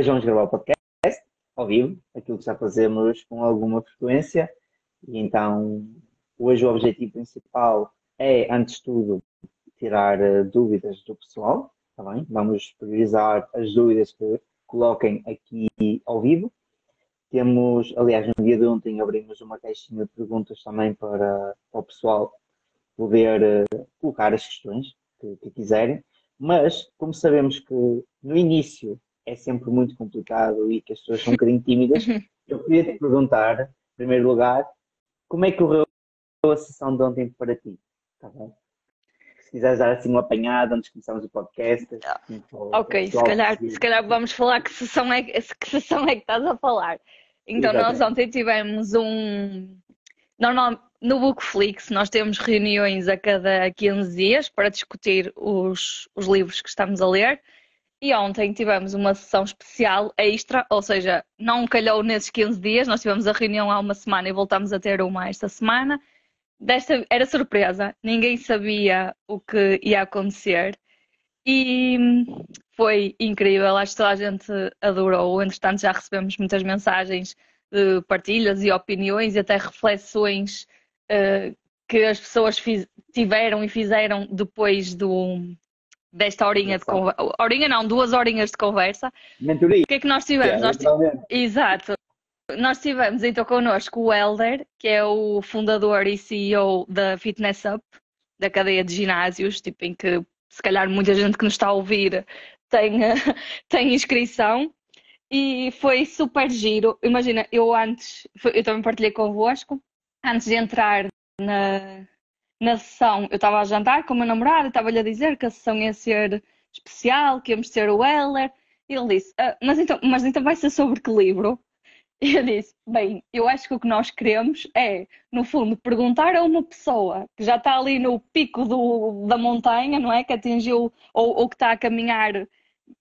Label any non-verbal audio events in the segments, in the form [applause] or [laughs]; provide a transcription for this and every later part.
Hoje vamos gravar o podcast ao vivo, aquilo que já fazemos com alguma frequência. E então, hoje o objetivo principal é, antes de tudo, tirar uh, dúvidas do pessoal, tá bem? Vamos priorizar as dúvidas que coloquem aqui ao vivo. Temos, aliás, no dia de ontem abrimos uma caixinha de perguntas também para, para o pessoal poder uh, colocar as questões que, que quiserem. Mas, como sabemos que no início é sempre muito complicado e que as pessoas são um [laughs] bocadinho tímidas, eu queria te perguntar, em primeiro lugar, como é que correu a sessão de ontem para ti? Tá bom? Se quiseres dar assim um apanhado antes de começarmos o podcast. Assim, ok, se calhar, se calhar vamos falar que sessão, é, que [laughs] sessão é que estás a falar. Então, Exatamente. nós ontem tivemos um. Normal, no Bookflix nós temos reuniões a cada 15 dias para discutir os, os livros que estamos a ler e ontem tivemos uma sessão especial extra, ou seja, não calhou nesses 15 dias, nós tivemos a reunião há uma semana e voltamos a ter uma esta semana. Desta era surpresa, ninguém sabia o que ia acontecer e foi incrível, acho que toda a gente adorou. Entretanto, já recebemos muitas mensagens de partilhas e opiniões e até reflexões uh, que as pessoas tiveram e fizeram depois do, desta horinha de conversa. Horinha não, duas horinhas de conversa. Mentoria. O que é que nós tivemos? É, nós Exato. Nós tivemos então connosco o Elder, que é o fundador e CEO da Fitness Up, da cadeia de ginásios, tipo, em que se calhar muita gente que nos está a ouvir tem, [laughs] tem inscrição. E foi super giro. Imagina, eu antes, eu também partilhei convosco, antes de entrar na, na sessão, eu estava a jantar com o meu namorado estava-lhe a dizer que a sessão ia ser especial, que íamos ter o Weller. E ele disse, ah, mas, então, mas então vai ser sobre que livro? E eu disse, bem, eu acho que o que nós queremos é, no fundo, perguntar a uma pessoa que já está ali no pico do, da montanha, não é? Que atingiu ou, ou que está a caminhar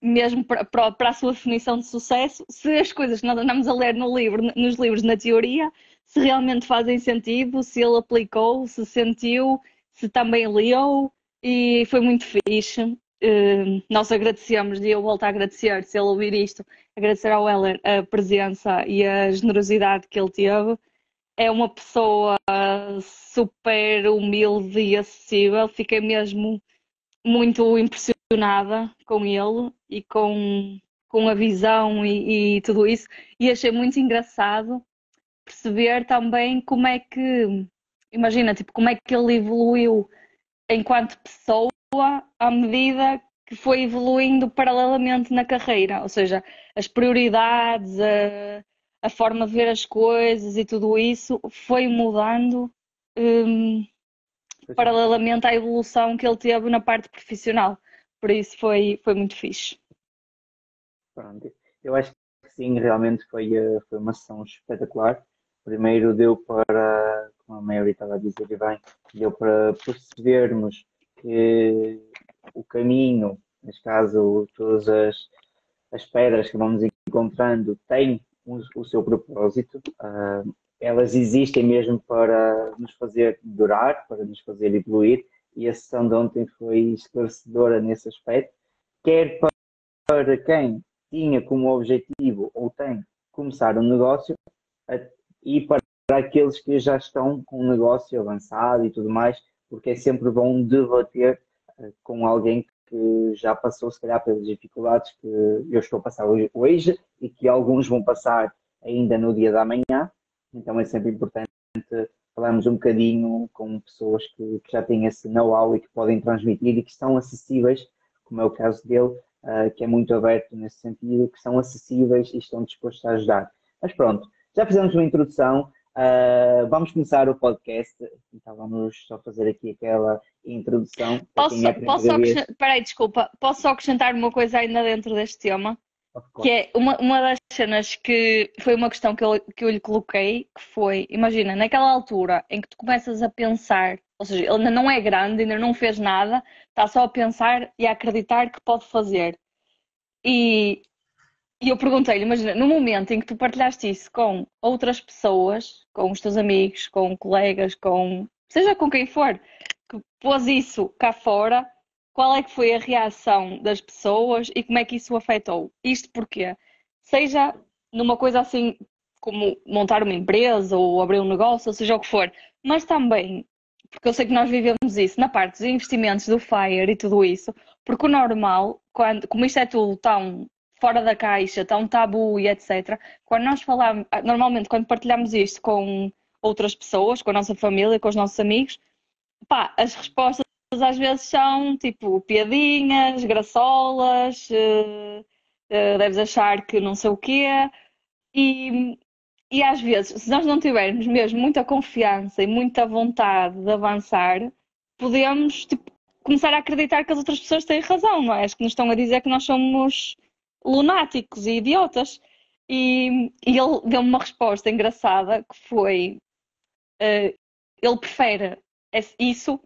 mesmo para, para, a sua definição de sucesso, se as coisas que nós andamos a ler no livro, nos livros na teoria se realmente fazem sentido, se ele aplicou, se sentiu, se também leu e foi muito fixe. Uh, nós agradecemos e eu volto a agradecer, se ele ouvir isto, agradecer ao Heller a presença e a generosidade que ele teve. É uma pessoa super humilde e acessível. Fiquei mesmo muito impressionada com ele e com, com a visão e, e tudo isso. E achei muito engraçado perceber também como é que, imagina, tipo, como é que ele evoluiu enquanto pessoa à medida que foi evoluindo paralelamente na carreira, ou seja, as prioridades, a, a forma de ver as coisas e tudo isso foi mudando um, paralelamente à evolução que ele teve na parte profissional. Por isso foi, foi muito fixe. Pronto. Eu acho que sim, realmente foi, eh, foi uma sessão espetacular. Primeiro deu para, como a Mary estava a dizer bem, deu para percebermos que o caminho, neste caso todas as, as pedras que vamos encontrando, têm o, o seu propósito. Uh, elas existem mesmo para nos fazer durar, para nos fazer evoluir, e a sessão de ontem foi esclarecedora nesse aspecto, quer para quem tinha como objetivo ou tem começar um negócio, e para aqueles que já estão com um negócio avançado e tudo mais, porque é sempre bom debater eh, com alguém que já passou, se calhar, pelas dificuldades que eu estou a passar hoje, e que alguns vão passar ainda no dia da manhã. Então é sempre importante falarmos um bocadinho com pessoas que, que já têm esse know-how e que podem transmitir e que estão acessíveis, como é o caso dele, uh, que é muito aberto nesse sentido, que são acessíveis e estão dispostos a ajudar. Mas pronto, já fizemos uma introdução, uh, vamos começar o podcast, então vamos só fazer aqui aquela introdução. Posso, é posso acrescentar, peraí, desculpa, posso só acrescentar uma coisa ainda dentro deste tema? Que é uma, uma das cenas que foi uma questão que eu, que eu lhe coloquei, que foi, imagina, naquela altura em que tu começas a pensar, ou seja, ele ainda não é grande, ainda não fez nada, está só a pensar e a acreditar que pode fazer. E e eu perguntei-lhe, imagina, no momento em que tu partilhaste isso com outras pessoas, com os teus amigos, com colegas, com seja com quem for, que pôs isso cá fora, qual é que foi a reação das pessoas e como é que isso afetou? Isto porquê? seja numa coisa assim como montar uma empresa ou abrir um negócio, ou seja o que for, mas também, porque eu sei que nós vivemos isso, na parte dos investimentos do FIRE e tudo isso, porque o normal, quando, como isto é tudo tão fora da caixa, tão tabu e etc., quando nós falamos, normalmente quando partilhamos isto com outras pessoas, com a nossa família, com os nossos amigos, pá, as respostas às vezes são tipo piadinhas, graçolas, uh, uh, deves achar que não sei o quê. E, e às vezes, se nós não tivermos mesmo muita confiança e muita vontade de avançar, podemos tipo, começar a acreditar que as outras pessoas têm razão, não é? As que nos estão a dizer que nós somos lunáticos e idiotas. E, e ele deu-me uma resposta engraçada que foi: uh, ele prefere isso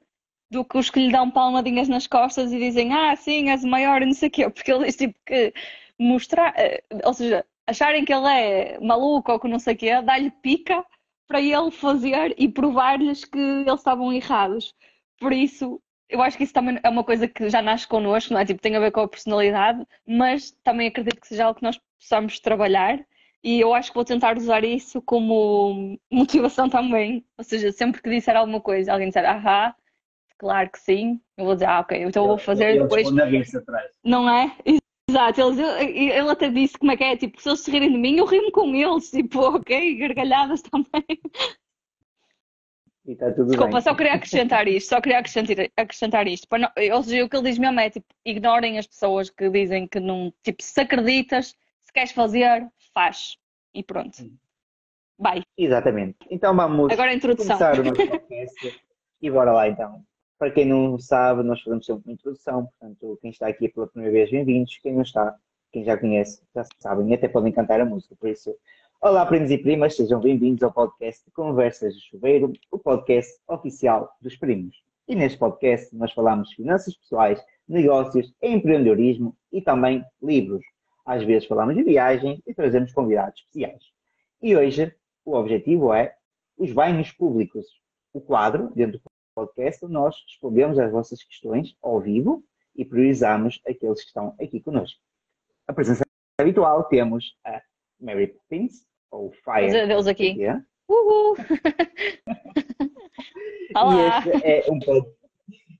do que os que lhe dão palmadinhas nas costas e dizem ah, sim, és o maior e não sei o quê, porque ele diz tipo que mostrar, uh, ou seja, acharem que ele é maluco ou que não sei o quê, dá-lhe pica para ele fazer e provar-lhes que eles estavam errados. Por isso, eu acho que isso também é uma coisa que já nasce connosco, não é? Tipo, tem a ver com a personalidade, mas também acredito que seja algo que nós possamos trabalhar e eu acho que vou tentar usar isso como motivação também. Ou seja, sempre que disser alguma coisa, alguém disser, ahá, claro que sim, eu vou dizer, ah, ok, então eu vou fazer depois. Não é? [laughs] Exato, ele, ele até disse como é que é, tipo, se eles se rirem de mim, eu rimo com eles, tipo, [laughs] ok, gargalhadas também. E tá tudo Desculpa, bem. só queria acrescentar isto, só queria acrescentar, acrescentar isto. Não, ou seja, o que ele diz mesmo é, tipo, ignorem as pessoas que dizem que não, tipo, se acreditas, se queres fazer, faz. E pronto. Vai. Exatamente. Então vamos Agora a introdução. começar o nosso podcast e bora lá então. Para quem não sabe, nós fazemos sempre uma introdução, portanto, quem está aqui pela primeira vez, bem-vindos. Quem não está, quem já conhece, já sabem e até podem cantar a música. Por isso, olá, primos e primas, sejam bem-vindos ao podcast Conversas de Chuveiro, o podcast oficial dos primos. E neste podcast nós falamos finanças pessoais, negócios, empreendedorismo e também livros. Às vezes falamos de viagem e trazemos convidados especiais. E hoje o objetivo é os banhos públicos. O quadro, dentro do podcast, nós respondemos às vossas questões ao vivo e priorizamos aqueles que estão aqui conosco. A presença habitual temos a Mary Poppins, ou Fire. Deus aqui. Uhul! [laughs] [laughs] Olá! E este é um podcast.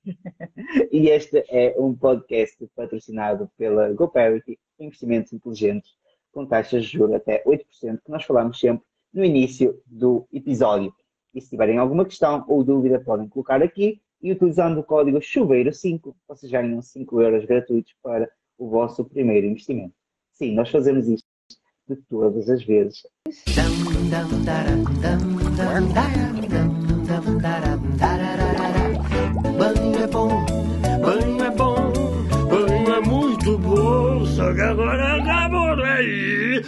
[laughs] e este é um podcast patrocinado pela GoParity, investimentos inteligentes com taxas de juros até 8%, que nós falamos sempre no início do episódio. E se tiverem alguma questão ou dúvida, podem colocar aqui e utilizando o código chuveiro5, vocês ganham 5 euros gratuitos para o vosso primeiro investimento. Sim, nós fazemos isto de todas as vezes. Banho é bom, banho é bom, banho é muito bom, só que agora acabou aí.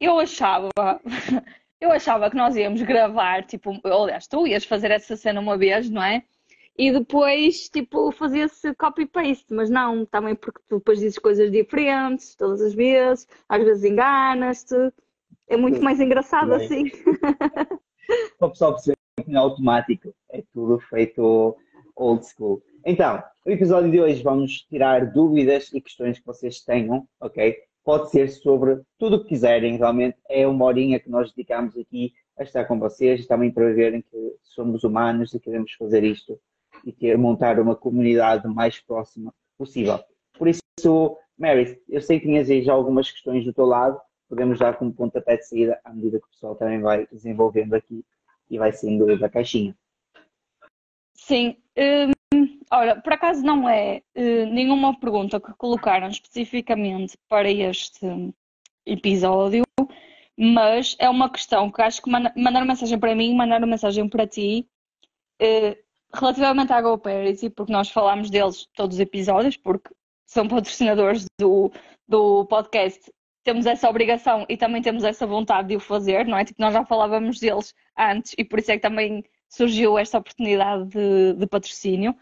Eu achava, [laughs] eu achava que nós íamos gravar, tipo, aliás, tu ias fazer essa cena uma vez, não é? E depois, tipo, fazia-se copy-paste, mas não, também porque tu depois dizes coisas diferentes todas as vezes, às vezes enganas-te, é muito mais engraçado Bem. assim. [laughs] Para o pessoal perceber que não é automático, é tudo feito old school. Então, no episódio de hoje vamos tirar dúvidas e questões que vocês tenham, ok? Pode ser sobre tudo o que quiserem, realmente é uma horinha que nós dedicamos aqui a estar com vocês e também para verem que somos humanos e queremos fazer isto e ter, montar uma comunidade mais próxima possível. Por isso, Mary, eu sei que tinhas aí já algumas questões do teu lado, podemos dar como pontapé de saída à medida que o pessoal também vai desenvolvendo aqui e vai saindo da caixinha. Sim, hum, Ora, por acaso não é uh, nenhuma pergunta que colocaram especificamente para este episódio, mas é uma questão que acho que mandaram mensagem para mim, mandaram mensagem para ti, uh, relativamente à GoParity, porque nós falámos deles todos os episódios, porque são patrocinadores do, do podcast, temos essa obrigação e também temos essa vontade de o fazer, não é? Tipo, nós já falávamos deles antes e por isso é que também surgiu esta oportunidade de, de patrocínio.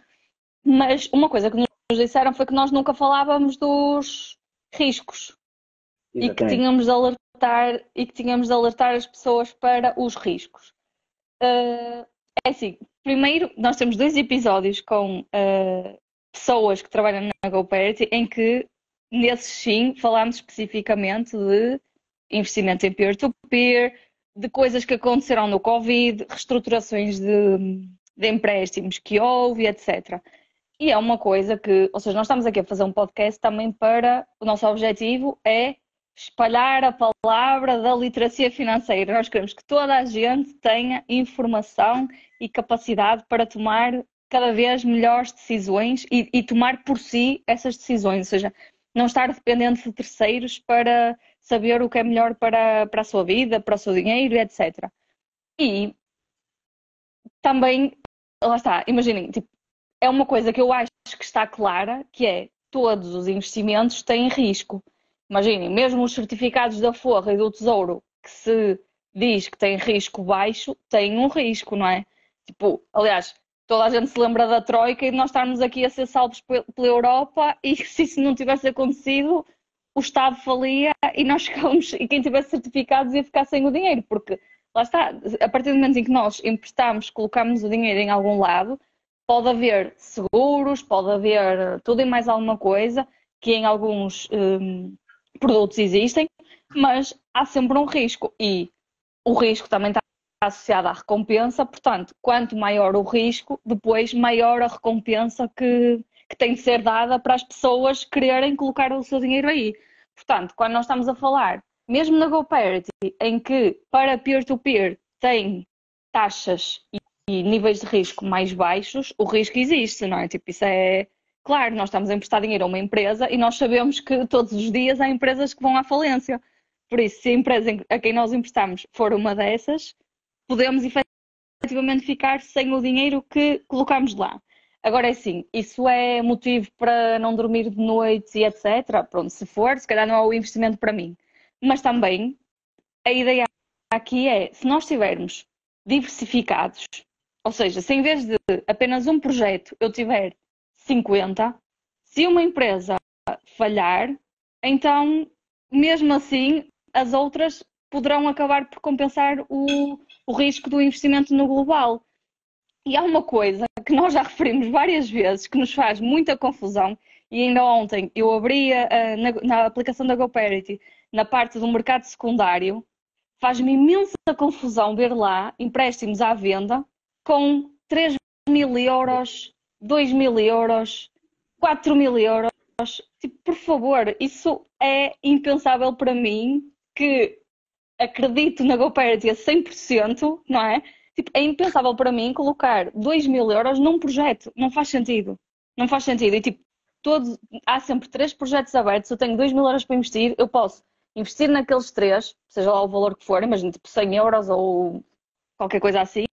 Mas uma coisa que nos disseram foi que nós nunca falávamos dos riscos Exatamente. e que tínhamos de alertar e que tínhamos de alertar as pessoas para os riscos. Uh, é assim, primeiro nós temos dois episódios com uh, pessoas que trabalham na GoParity em que nesses sim falámos especificamente de investimento em peer-to-peer, -peer, de coisas que aconteceram no Covid, reestruturações de, de empréstimos que houve, etc. E é uma coisa que, ou seja, nós estamos aqui a fazer um podcast também para o nosso objetivo é espalhar a palavra da literacia financeira. Nós queremos que toda a gente tenha informação e capacidade para tomar cada vez melhores decisões e, e tomar por si essas decisões, ou seja, não estar dependente de terceiros para saber o que é melhor para, para a sua vida, para o seu dinheiro, etc. E também, lá está, imaginem, tipo, é uma coisa que eu acho que está clara, que é todos os investimentos têm risco. Imaginem, mesmo os certificados da Forra e do Tesouro, que se diz que tem risco baixo, têm um risco, não é? Tipo, aliás, toda a gente se lembra da Troika e de nós estarmos aqui a ser salvos pela Europa [laughs] e se isso não tivesse acontecido, o Estado falia e nós ficávamos, e quem tivesse certificados ia ficar sem o dinheiro, porque lá está, a partir do momento em que nós emprestamos, colocamos o dinheiro em algum lado, pode haver seguros, pode haver tudo e mais alguma coisa, que em alguns hum, produtos existem, mas há sempre um risco e o risco também está associado à recompensa, portanto, quanto maior o risco, depois maior a recompensa que, que tem de ser dada para as pessoas quererem colocar o seu dinheiro aí. Portanto, quando nós estamos a falar, mesmo na GoParity, em que para peer-to-peer -peer tem taxas e, níveis de risco mais baixos, o risco existe, não é? Tipo, isso é claro, nós estamos a emprestar dinheiro a uma empresa e nós sabemos que todos os dias há empresas que vão à falência. Por isso, se a empresa a quem nós emprestamos for uma dessas, podemos efetivamente ficar sem o dinheiro que colocamos lá. Agora é assim, isso é motivo para não dormir de noite e etc. Pronto, se for, se calhar não é o investimento para mim. Mas também a ideia aqui é, se nós estivermos diversificados, ou seja, se em vez de apenas um projeto eu tiver 50, se uma empresa falhar, então mesmo assim as outras poderão acabar por compensar o, o risco do investimento no global. E há uma coisa que nós já referimos várias vezes que nos faz muita confusão, e ainda ontem eu abri uh, na, na, aplicação da GoParity, na parte do mercado secundário, faz-me imensa confusão ver lá empréstimos à venda com 3 mil euros, 2 mil euros, 4 mil euros. Tipo, por favor, isso é impensável para mim que acredito na GoParity a 100%, não é? Tipo, é impensável para mim colocar 2 mil euros num projeto. Não faz sentido. Não faz sentido. E tipo, todos, há sempre três projetos abertos. Eu tenho 2 mil euros para investir. Eu posso investir naqueles três, seja lá o valor que for, imagina tipo 100 euros ou qualquer coisa assim.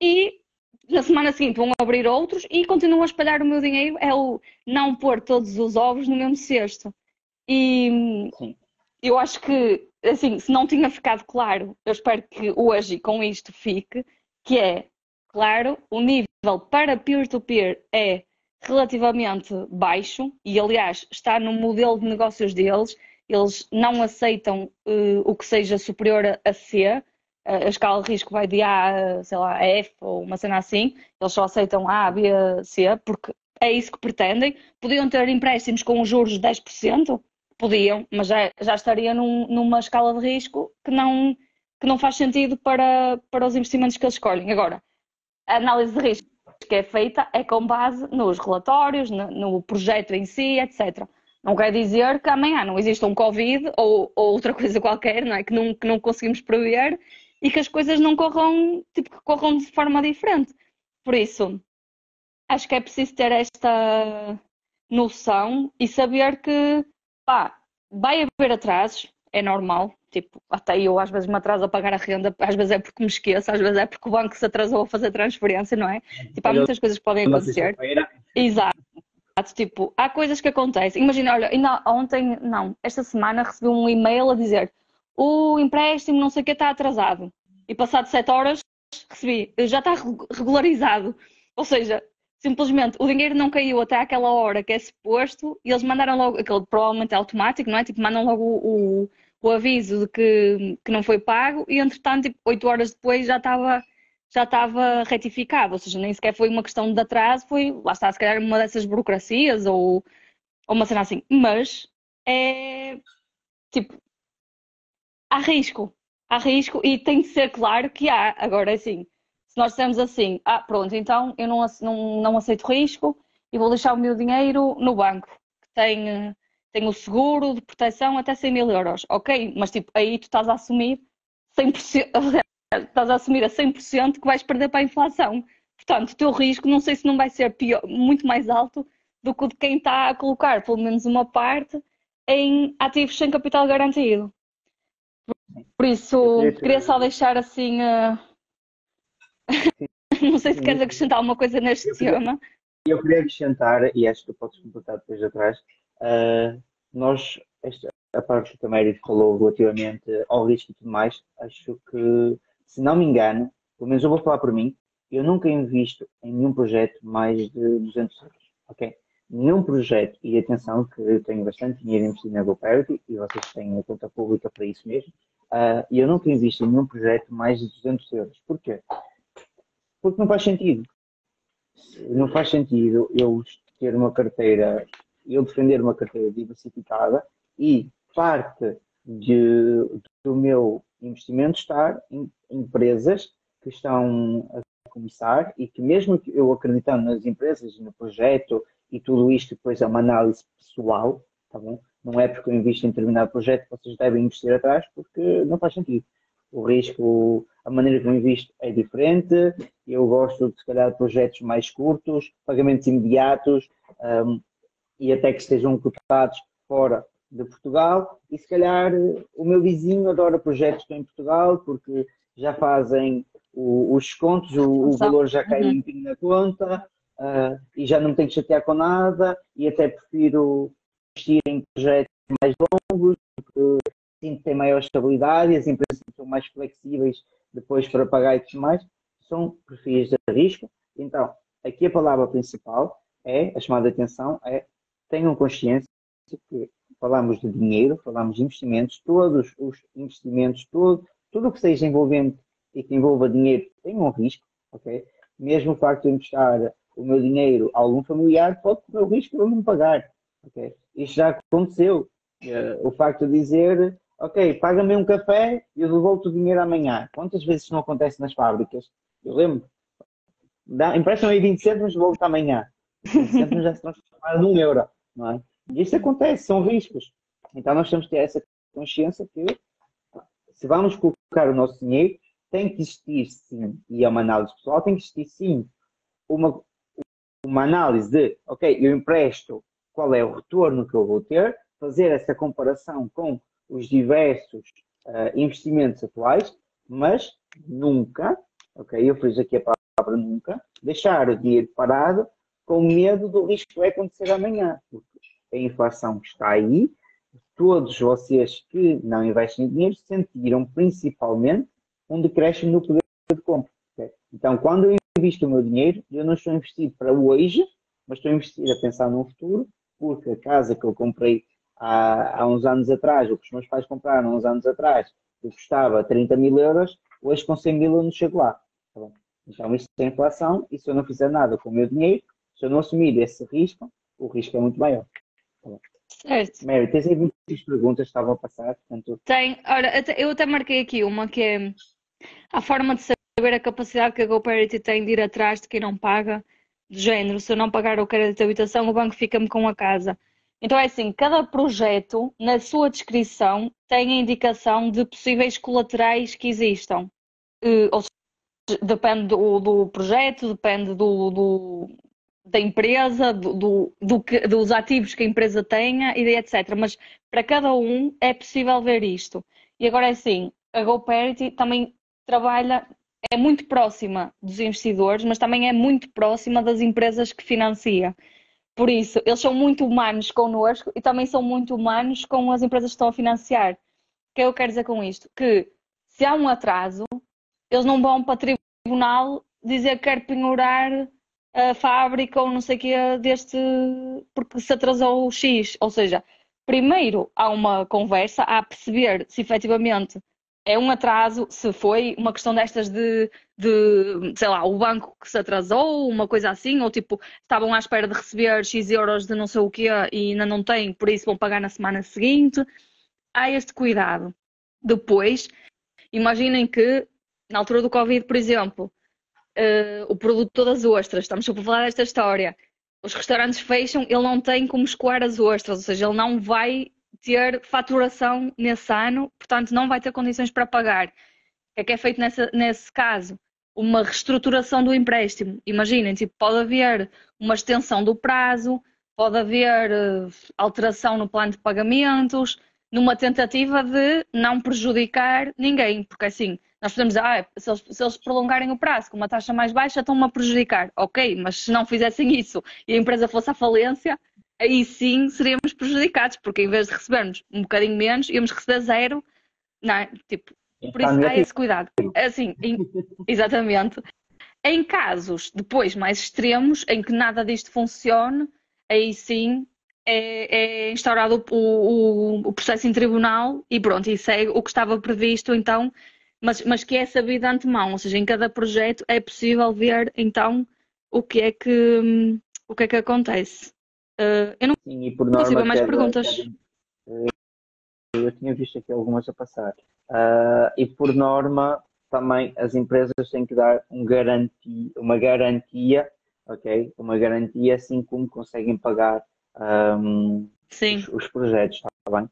E na semana seguinte vão abrir outros e continuam a espalhar o meu dinheiro. É o não pôr todos os ovos no mesmo cesto. E Sim. eu acho que assim, se não tinha ficado claro, eu espero que hoje com isto fique, que é, claro, o nível para peer-to-peer -peer é relativamente baixo e, aliás, está no modelo de negócios deles. Eles não aceitam uh, o que seja superior a, a C. A escala de risco vai de A, sei lá, a F ou uma cena assim. Eles só aceitam A, B, C, porque é isso que pretendem. Podiam ter empréstimos com juros de 10%, Podiam, mas já, já estaria num, numa escala de risco que não, que não faz sentido para, para os investimentos que eles escolhem. Agora, a análise de risco que é feita é com base nos relatórios, no, no projeto em si, etc. Não quer dizer que amanhã não exista um Covid ou, ou outra coisa qualquer, não é? Que não, que não conseguimos prever e que as coisas não corram, tipo, que corram de forma diferente. Por isso, acho que é preciso ter esta noção e saber que pá, vai haver atrasos, é normal. Tipo, até eu às vezes me atraso a pagar a renda, às vezes é porque me esqueço, às vezes é porque o banco se atrasou a fazer transferência, não é? Tipo, há muitas coisas que podem acontecer. Exato. Tipo, há coisas que acontecem. Imagina, olha, ainda ontem, não, esta semana recebi um e-mail a dizer o empréstimo não sei o que está atrasado. E passado sete horas recebi, já está regularizado. Ou seja, simplesmente o dinheiro não caiu até aquela hora que é suposto e eles mandaram logo, aquele provavelmente é automático, não é? Tipo, mandam logo o, o, o aviso de que, que não foi pago e entretanto, tipo, 8 horas depois já estava já estava retificado, ou seja, nem sequer foi uma questão de atraso, foi, lá está, se calhar uma dessas burocracias ou, ou uma cena assim, mas é tipo, há risco, há risco e tem de ser claro que há, agora assim, nós dissemos assim, ah, pronto, então eu não, não, não aceito risco e vou deixar o meu dinheiro no banco, que tem, tem o seguro de proteção até 100 mil euros. Ok, mas tipo, aí tu estás a assumir 100%, [laughs] estás a assumir a 100% que vais perder para a inflação. Portanto, o teu risco não sei se não vai ser pior, muito mais alto do que o de quem está a colocar pelo menos uma parte em ativos sem capital garantido. Por isso, queria só deixar assim uh, [laughs] não sei se queres acrescentar alguma coisa neste eu queria, tema. Eu queria acrescentar, e acho que podes completar depois atrás, uh, nós, esta, a parte que a Mary falou relativamente ao risco e tudo mais, acho que, se não me engano, pelo menos eu vou falar por mim, eu nunca invisto em nenhum projeto mais de 200 euros, ok? Nenhum projeto, e atenção que eu tenho bastante dinheiro investido na GoParity e vocês têm a conta pública para isso mesmo, uh, e eu nunca invisto em nenhum projeto mais de 200 euros. Porquê? Porque não faz sentido. Não faz sentido eu ter uma carteira, eu defender uma carteira diversificada e parte de, do meu investimento estar em empresas que estão a começar e que mesmo eu acreditando nas empresas, no projeto e tudo isto depois é uma análise pessoal, tá bom? Não é porque eu invisto em determinado projeto que vocês devem investir atrás porque não faz sentido o risco, a maneira como invisto é diferente. Eu gosto de, se calhar, de projetos mais curtos, pagamentos imediatos um, e até que estejam cotados fora de Portugal. E, se calhar, o meu vizinho adora projetos que estão em Portugal porque já fazem o, os descontos, o, o, valor já cai uhum. limpinho na conta uh, e já não me tenho que chatear com nada e até prefiro investir em projetos mais longos porque sim, tem maior estabilidade e as empresas são mais flexíveis depois para pagar e tudo mais, são perfis de risco. Então, aqui a palavra principal é, a chamada de atenção é, tenham consciência que falamos de dinheiro, falamos de investimentos, todos os investimentos, tudo, tudo o que seja envolvente e que envolva dinheiro tem um risco, ok? Mesmo o facto de eu emprestar o meu dinheiro a algum familiar pode correr o risco de eu não pagar, ok? Isto já aconteceu. Uh, o facto de dizer ok, paga-me um café e eu devolvo o dinheiro amanhã. Quantas vezes não acontece nas fábricas? Eu lembro. Emprestam aí 20 cêntimos, devolvo-te amanhã. 20 cêntimos já se transformaram num euro, não é? E isso acontece, são riscos. Então nós temos que ter essa consciência que se vamos colocar o nosso dinheiro, tem que existir sim, e é uma análise pessoal, tem que existir sim uma, uma análise de, ok, eu empresto, qual é o retorno que eu vou ter, fazer essa comparação com os diversos uh, investimentos atuais, mas nunca, ok, eu fiz aqui a palavra nunca, deixar o dinheiro parado com medo do risco que vai acontecer amanhã, porque a inflação está aí, todos vocês que não investem em dinheiro sentiram principalmente um decréscimo no poder de compra. Okay? Então, quando eu invisto o meu dinheiro, eu não estou investido para hoje, mas estou investido a pensar no futuro, porque a casa que eu comprei há, há uns anos atrás, o que os meus pais compraram há uns anos atrás, que custava 30 mil euros, hoje com 100 mil eu não chego lá. Tá então isto é inflação e se eu não fizer nada com o meu dinheiro, se eu não assumir esse risco, o risco é muito maior. Tá certo. Mary, tens aí 26 perguntas que estavam a passar? Portanto... Tem, ora, eu até marquei aqui uma que é a forma de saber a capacidade que a GoParity tem de ir atrás de quem não paga, de género, se eu não pagar o crédito de habitação, o banco fica-me com a casa. Então é assim, cada projeto, na sua descrição, tem a indicação de possíveis colaterais que existam. Uh, ou seja, depende do, do projeto, depende do, do da empresa, do, que, dos ativos que a empresa tenha e etc. Mas para cada um é possível ver isto. E agora é assim, a GoParity também trabalha, é muito próxima dos investidores, mas também é muito próxima das empresas que financia. Por isso, eles são muito humanos connosco e também são muito humanos com as empresas que estão a financiar. O que é eu quero dizer com isto? Que se há um atraso, eles não vão para tribunal dizer que quer penhorar a fábrica ou não sei o que deste porque se atrasou o X. Ou seja, primeiro há uma conversa a perceber se efetivamente é um atraso, se foi uma questão destas de, de, sei lá, o banco que se atrasou, uma coisa assim, ou tipo, estavam à espera de receber X euros de não sei o quê e ainda não têm, por isso vão pagar na semana seguinte. Há este cuidado. Depois, imaginem que na altura do Covid, por exemplo, uh, o produto das ostras, estamos a falar desta história, os restaurantes fecham, ele não tem como escoar as ostras, ou seja, ele não vai ter faturação nesse ano, portanto não vai ter condições para pagar. O que é que é feito nessa, nesse caso? Uma reestruturação do empréstimo. Imaginem, tipo, pode haver uma extensão do prazo, pode haver uh, alteração no plano de pagamentos, numa tentativa de não prejudicar ninguém, porque assim, nós podemos dizer, ah, se eles, se eles, prolongarem o prazo com uma taxa mais baixa, estão-me a prejudicar. Ok, mas se não fizessem isso e a empresa fosse à falência, aí sim seríamos prejudicados, porque em vez de recebermos um bocadinho menos, íamos receber zero. Não é? Tipo, por isso há esse cuidado. Assim, em, [laughs] exatamente. Em casos depois mais extremos, em que nada disto funcione, aí sim é, é instaurado o, o, o, processo em tribunal e pronto, e segue o que estava previsto então, mas, mas que é sabido de antemão, ou seja, em cada projeto é possível ver então o que é que, o que, é que acontece. Uh, eu não Sim, e por norma, consigo mais perguntas. eu tinha visto aqui algumas a passar. Uh, e por norma, também as empresas têm que dar um garantia, uma garantia, ok? Uma garantia assim como conseguem pagar um, os, os, projetos, está bem?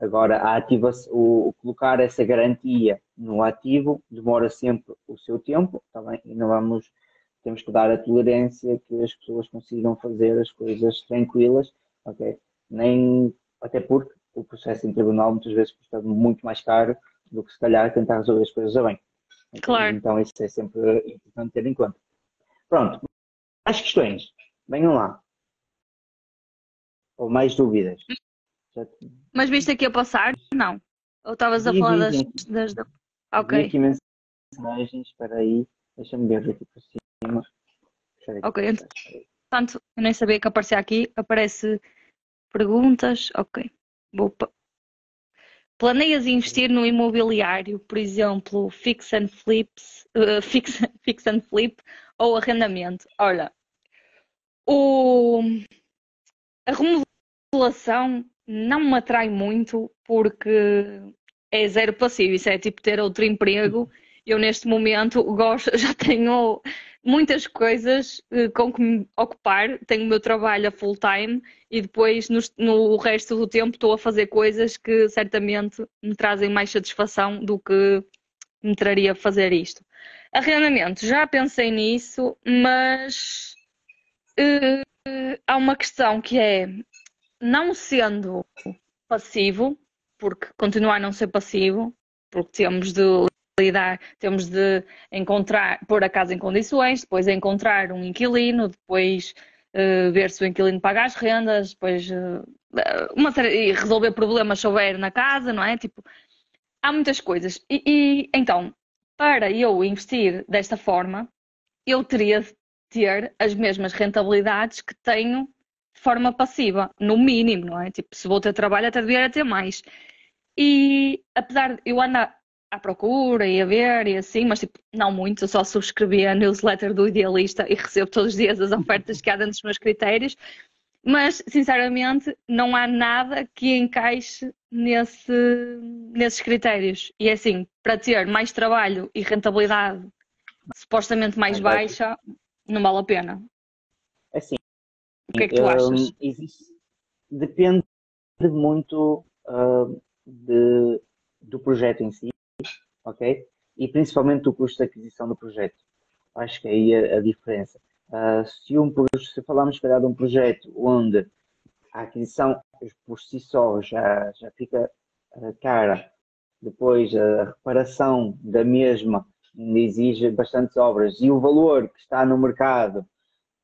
Agora, a ativa, o, o, colocar essa garantia no ativo demora sempre o seu tempo, está bem? E não vamos, temos que dar a tolerância que as pessoas consigam fazer as coisas tranquilas, ok? Nem, até porque o processo em tribunal muitas vezes custa muito mais caro do que se calhar tentar resolver as coisas bem. Claro. Então isso é sempre importante ter em conta. Pronto, mais questões. Venham lá. Ou mais dúvidas? Mas viste aqui a passar? Não. Ou estavas a falar das, das. Ok. Vi aqui mensagens, espera aí. Deixa-me ver aqui por cima. Ok. Portanto, eu nem sabia que aparecia aqui. Aparece perguntas. Ok. Vou Planeias investir no imobiliário, por exemplo, fix and flips, uh, [laughs] fix, fix and flip ou arrendamento? Olha, o, a remodelação não me atrai muito porque é zero passivo. Isso é tipo ter outro emprego. Eu neste momento gosto, [laughs] já tenho muitas coisas eh, com que me ocupar. Tenho o meu trabalho a full time e depois no, no resto do tempo estou a fazer coisas que certamente me trazem mais satisfação do que me traria fazer isto. Arrendamento, já pensei nisso, mas uh, há uma questão que é, não sendo passivo, porque continuar a não ser passivo, porque temos de lidar, temos de encontrar, pôr a casa em condições, depois encontrar um inquilino, depois uh, ver se o inquilino paga as rendas, depois uh, uma série, resolver problemas se houver na casa, não é? Tipo, há muitas coisas. E, e então, para eu investir desta forma, eu teria de ter as mesmas rentabilidades que tenho de forma passiva, no mínimo, não é? Tipo, se vou ter trabalho, até devia ter mais. E apesar de eu andar à procura e a ver e assim, mas tipo, não muito, eu só subscrevi a newsletter do Idealista e recebo todos os dias as ofertas que há dentro dos meus critérios, mas sinceramente não há nada que encaixe nesse, nesses critérios. E é assim, para ter mais trabalho e rentabilidade supostamente mais baixa, não vale a pena. É assim, o que é que tu um, achas? Existe, depende muito uh, de, do projeto em si, ok? E principalmente do custo de aquisição do projeto. Acho que é aí a, a diferença. Uh, se, um, se falarmos, calhar, de um projeto onde a aquisição por si só já, já fica uh, cara, depois a reparação da mesma exige bastantes obras e o valor que está no mercado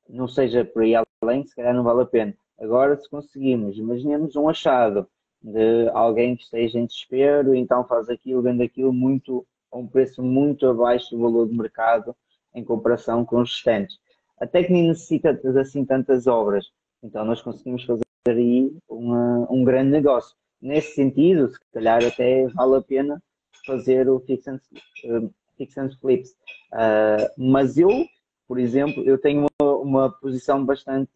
não seja por aí além, se calhar não vale a pena. Agora, se conseguimos, imaginemos um achado de alguém que esteja em desespero, então faz aquilo, vende aquilo muito, a um preço muito abaixo do valor do mercado em comparação com os restantes. até que nem necessita de assim tantas obras. Então nós conseguimos fazer aí uma, um grande negócio. Nesse sentido, se calhar até vale a pena fazer o fix and, uh, fix and flips. Uh, mas eu, por exemplo, eu tenho uma, uma posição bastante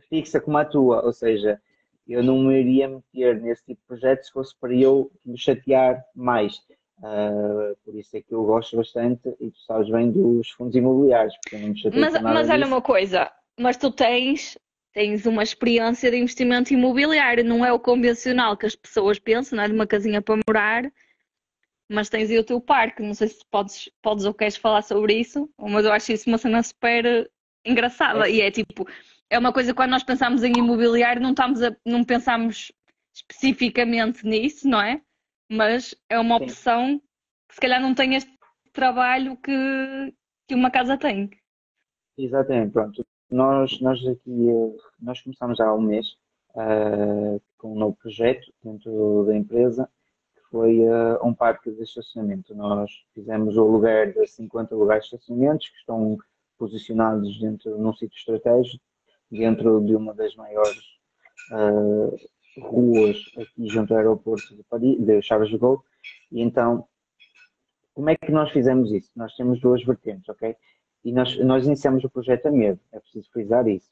fixa como a tua, ou seja, eu não me iria meter nesse tipo de projeto se fosse para eu me chatear mais. Uh, por isso é que eu gosto bastante e tu sabes bem dos fundos imobiliários. Porque eu não me mas mas olha uma coisa, mas tu tens, tens uma experiência de investimento imobiliário, não é o convencional que as pessoas pensam, não é de uma casinha para morar, mas tens aí o teu parque. Não sei se podes, podes ou queres falar sobre isso, mas eu acho isso uma cena super engraçada. É. E é tipo, é uma coisa que quando nós pensamos em imobiliário, não, estamos a, não pensamos especificamente nisso, não é? Mas é uma opção Sim. que se calhar não tem este trabalho que, que uma casa tem. Exatamente, pronto. Nós, nós aqui nós começamos há um mês uh, com um novo projeto dentro da empresa, que foi uh, um parque de estacionamento. Nós fizemos o aluguer de 50 lugares de estacionamentos que estão posicionados dentro num sítio estratégico dentro de uma das maiores uh, ruas aqui junto ao aeroporto de, Paris, de Charles de Gaulle. E então, como é que nós fizemos isso? Nós temos duas vertentes, ok? E nós, nós iniciamos o projeto a medo, é preciso frisar isso.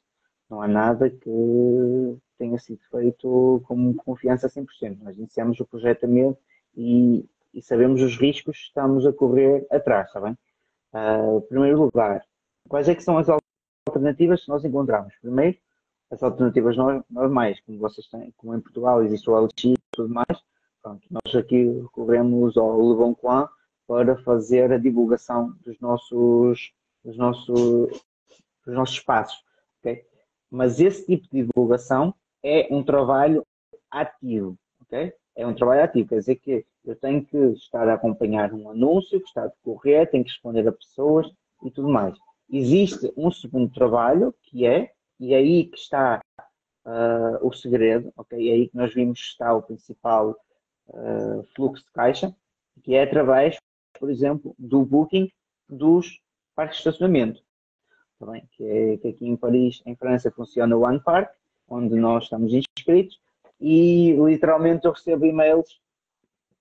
Não há nada que tenha sido feito com confiança a 100%. Nós iniciamos o projeto a medo e, e sabemos os riscos que estamos a correr atrás, está bem? Uh, primeiro lugar, quais é que são as alternativas que nós encontramos. Primeiro, as alternativas normais, como vocês têm, como em Portugal existe o LX e tudo mais. Pronto, nós aqui recorremos ao Leboncoin para fazer a divulgação dos nossos, dos nossos, dos nossos espaços. Okay? Mas esse tipo de divulgação é um trabalho ativo. Okay? É um trabalho ativo, quer dizer que eu tenho que estar a acompanhar um anúncio que está a decorrer, tenho que responder a pessoas e tudo mais existe um segundo trabalho que é, e é aí que está uh, o segredo, ok? É aí que nós vimos que está o principal uh, fluxo de caixa, que é através, por exemplo, do booking dos parques de estacionamento. Tá? Que, é, que aqui em Paris, em França, funciona o One Park, onde nós estamos inscritos, e literalmente eu recebo e-mails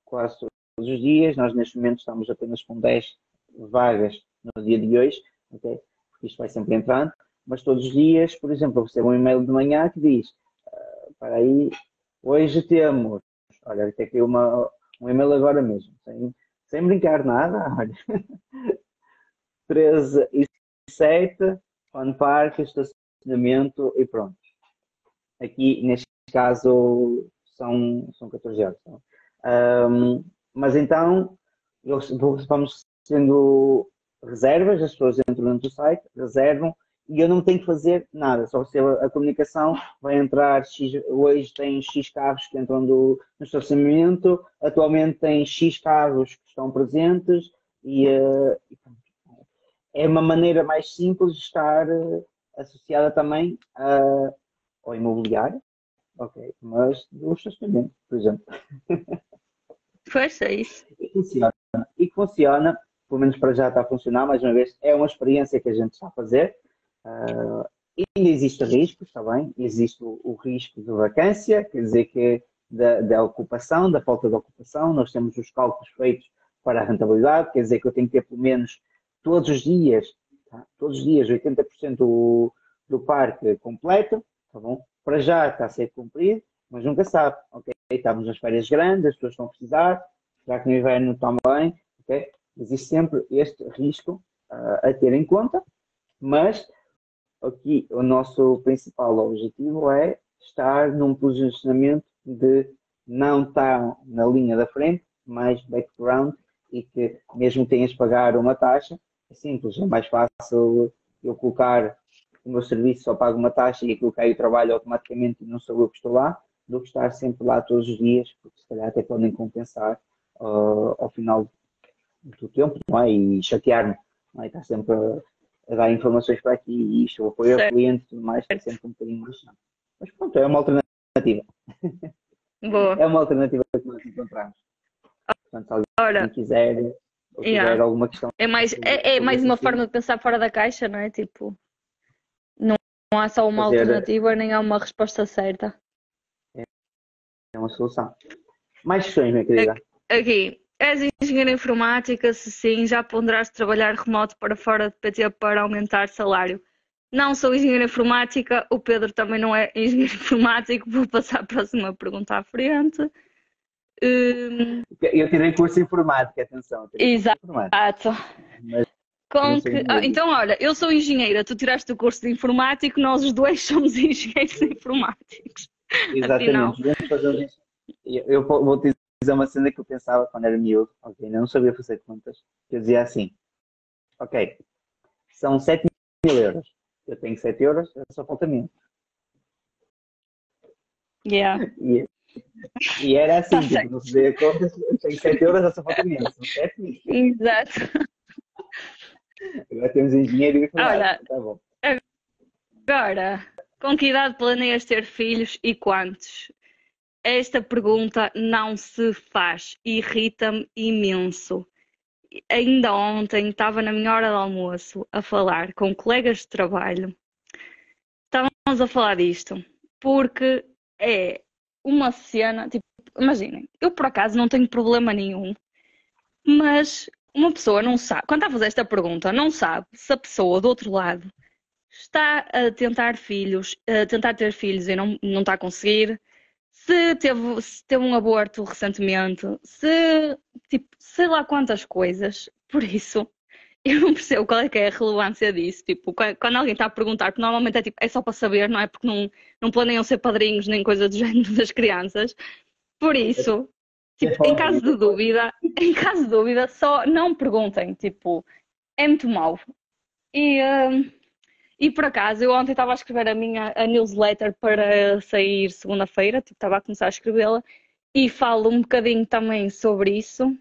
quase todos os dias. Nós, neste momento, estamos apenas com 10 vagas no dia de hoje, ok? Porque isto vai sempre entrando, mas todos os dias, por exemplo, eu recebo um e-mail de manhã que diz, uh, para aí, hoje temos, olha, até aqui uma, um e-mail agora mesmo, sem, sem brincar nada, [laughs] olha, 13 e 7, Fun Park, estacionamento e pronto. Aqui, neste caso, são, são 14 horas. Um, mas então, vamos sendo reservas, as pessoas entram dentro do site, reservam e eu não tenho que fazer nada, só recebo a comunicação, vai entrar X, hoje tem X carros que entram do, no estacionamento, atualmente tem X carros que estão presentes e, uh, é uma maneira mais simples de estar uh, associada também uh, ao imobiliário, ok, mas do estacionamento, por exemplo. [laughs] Pois é isso. E funciona. E funciona pelo menos para já está a funcionar, mais uma vez, é uma experiência que a gente está a fazer. Uh, existe risco, está bem? Existe o, o, risco de vacância, quer dizer que da, da, ocupação, da falta de ocupação, nós temos os cálculos feitos para a rentabilidade, quer dizer que eu tenho que ter pelo menos todos os dias, tá? todos os dias, 80% do, do parque completo, tá bom? Para já está a ser cumprido, mas nunca sabe, ok? Estamos nas férias grandes, as pessoas a precisar, já que no inverno também, ok? Existe sempre este risco uh, a ter em conta, mas aqui o nosso principal objetivo é estar num posicionamento de não estar na linha da frente, mais background e que mesmo tenhas pagar uma taxa, é simples, é mais fácil eu colocar o meu serviço, só pago uma taxa e aquilo cai o trabalho automaticamente e não sou eu que estou lá, do que estar sempre lá todos os dias, porque se calhar até podem compensar uh, ao final do tempo, não é? E chatear-me, é? Está sempre a, dar informações para aqui e isto, o apoio ao cliente e tudo mais, está sempre um bocadinho mais Mas pronto, é uma alternativa. [laughs] Boa. É uma alternativa que nós encontramos. Portanto, se alguém Ora. quiser ou yeah. tiver alguma questão. É mais, é, é mais uma forma de pensar fora da caixa, não é? Tipo, não, não há só uma Fazer... alternativa, nem há uma resposta certa. É, é uma solução. Mais questões, minha querida. Aqui, És engenheira informática? Se sim, já ponderaste trabalhar remoto para fora de PT para aumentar salário? Não sou engenheira informática, o Pedro também não é engenheiro informático. Vou passar a próxima pergunta à frente. Um... Eu tirei curso de informática, atenção. Exato. Informática. Que... Ah, então, olha, eu sou engenheira, tu tiraste o curso de informático, nós os dois [laughs] somos engenheiros informáticos. Exatamente. Eu, eu vou te dizer uma cena que eu pensava quando era miúdo, ok, não sabia fazer contas. Eu dizia assim, ok, são 7 mil euros, eu tenho 7 euros, só falta mil. Yeah. [laughs] E, e era assim, tá tipo, não se dê contas, eu tenho 7 euros, só falta mil, são 7 mil. Exato. Agora temos engenheiro e Olha, tá bom. Agora, com que idade planeias ter filhos e quantos? Esta pergunta não se faz, irrita-me imenso. Ainda ontem estava na minha hora de almoço a falar com colegas de trabalho. Estávamos a falar disto, porque é uma cena, tipo, imaginem, eu por acaso não tenho problema nenhum, mas uma pessoa não sabe, quando está a fazer esta pergunta, não sabe se a pessoa do outro lado está a tentar filhos, a tentar ter filhos e não, não está a conseguir, se teve, se teve um aborto recentemente, se, tipo, sei lá quantas coisas. Por isso, [laughs] eu não percebo qual é que é a relevância disso. Tipo, quando alguém está a perguntar, porque normalmente é, tipo, é só para saber, não é? Porque não, não planeiam ser padrinhos nem coisa do [laughs] género das crianças. Por isso, tipo, em caso de dúvida, em caso de dúvida, só não perguntem. Tipo, é muito mau. E. Uh, e por acaso, eu ontem estava a escrever a minha a newsletter para sair segunda-feira, tipo, estava a começar a escrevê-la, e falo um bocadinho também sobre isso.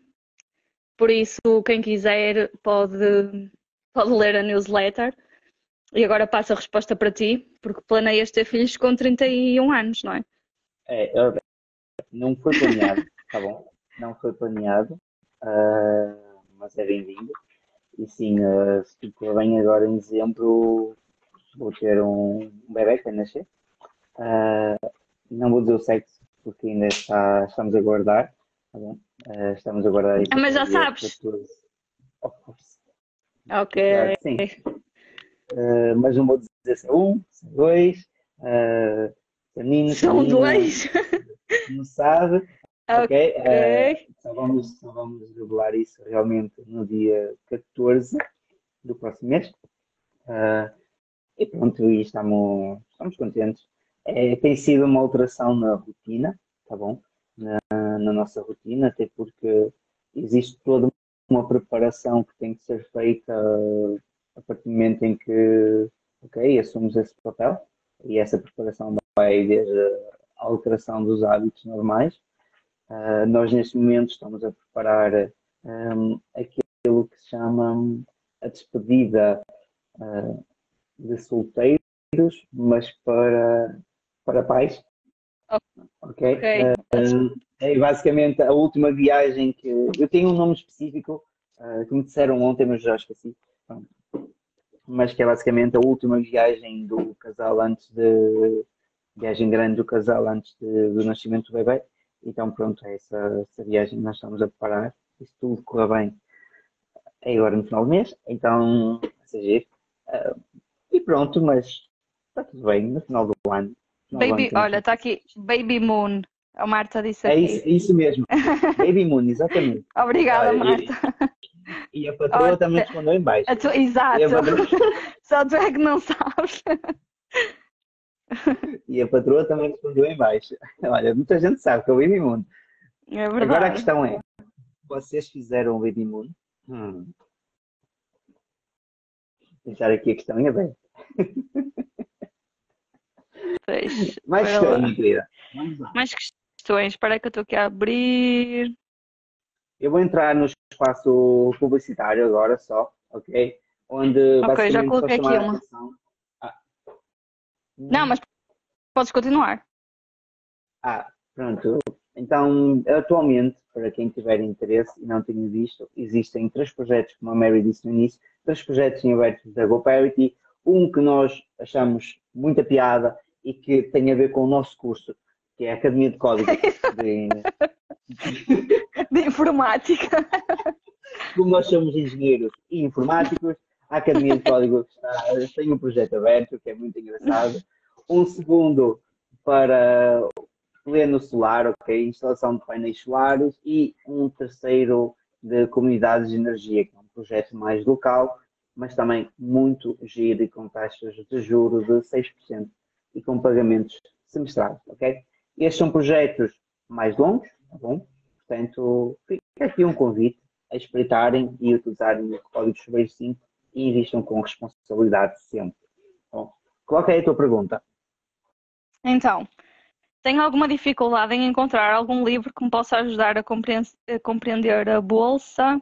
Por isso, quem quiser pode, pode ler a newsletter. E agora passo a resposta para ti, porque planeias ter filhos com 31 anos, não é? É, não foi planeado, [laughs] tá bom? Não foi planeado, uh, mas é bem-vindo. E sim, uh, se tudo bem, agora em dezembro vou ter um, bebê que vai nascer. Uh, não vou dizer o sexo, porque ainda está, estamos a guardar. Tá uh, estamos a guardar isso. Ah, mas já sabes. Of course. Ok. Sim. Uh, mas não vou dizer se é um, se é dois, uh, se é menino, São dois? Não sabe. [laughs] Ok. Uh, só, vamos, só vamos revelar isso realmente no dia 14 do próximo mês. Uh, e pronto, e estamos, estamos contentes. É, tem sido uma alteração na rotina, tá bom? Na, na, nossa rotina, até porque existe toda uma preparação que tem que ser feita a partir do momento em que, ok, assumimos esse papel e essa preparação vai desde a alteração dos hábitos normais. Uh, nós, neste momento, estamos a preparar um, aquilo que se chama a despedida uh, de solteiros, mas para, para pais. Ok? okay. Uh, é basicamente a última viagem que. Eu tenho um nome específico uh, que me disseram ontem, mas já esqueci. Mas que é basicamente a última viagem do casal antes de. Viagem grande do casal antes de, do nascimento do bebê. Então, pronto, é essa, essa viagem que nós estamos a preparar. Se tudo correr bem, é agora no final do mês. Então, ser uh, e pronto, mas está tudo bem no final do ano. Baby, do ano olha, está aqui Baby Moon. A Marta disse é aqui. É isso, isso mesmo. [laughs] Baby Moon, exatamente. Obrigada, ah, Marta. E, e, a patroa olha, também respondeu em baixo. Tu, exato. Patroa... [laughs] Só tu é que não sabes. E a patroa também respondeu em baixo. Olha, muita gente sabe que é o Baby Moon. É verdade. Agora a questão é, vocês fizeram o Baby Moon? Hum. Deixar aqui a questão em aberto. Pois, Mais questões, querida. Mais questões. Espera que eu estou aqui a abrir. Eu vou entrar no espaço publicitário agora só, ok? Onde ok, já coloquei aqui uma. Ah. Não, mas podes continuar. Ah, pronto. Então, atualmente, para quem tiver interesse e não tenha visto, existem três projetos, como a Mary disse no início, três projetos em aberto da GoParity. Um que nós achamos muita piada e que tem a ver com o nosso curso, que é a Academia de Código [laughs] de, de Informática. Como nós somos engenheiros e informáticos, a Academia de Código está, tem um projeto aberto, que é muito engraçado. Um segundo para pleno solar, ok? Instalação de painéis solares e um terceiro de comunidades de energia, que é um projeto mais local, mas também muito giro e com taxas de juros de 6% e com pagamentos semestrais, ok? Estes são projetos mais longos, tá bom? Portanto, fica aqui um convite a espreitarem e utilizarem o código Chuveiro 5 e investam com responsabilidade sempre. Bom, qual é a tua pergunta? Então, tenho alguma dificuldade em encontrar algum livro que me possa ajudar a, compreender a bolsa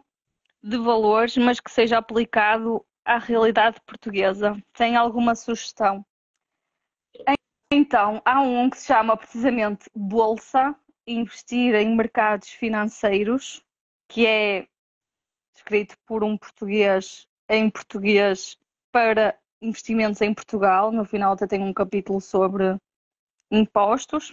de valores, mas que seja aplicado à realidade portuguesa. Tem alguma sugestão? Então, há um que se chama precisamente Bolsa, Investir em Mercados Financeiros, que é escrito por um português em português para investimentos em Portugal. No final até tem um capítulo sobre impostos.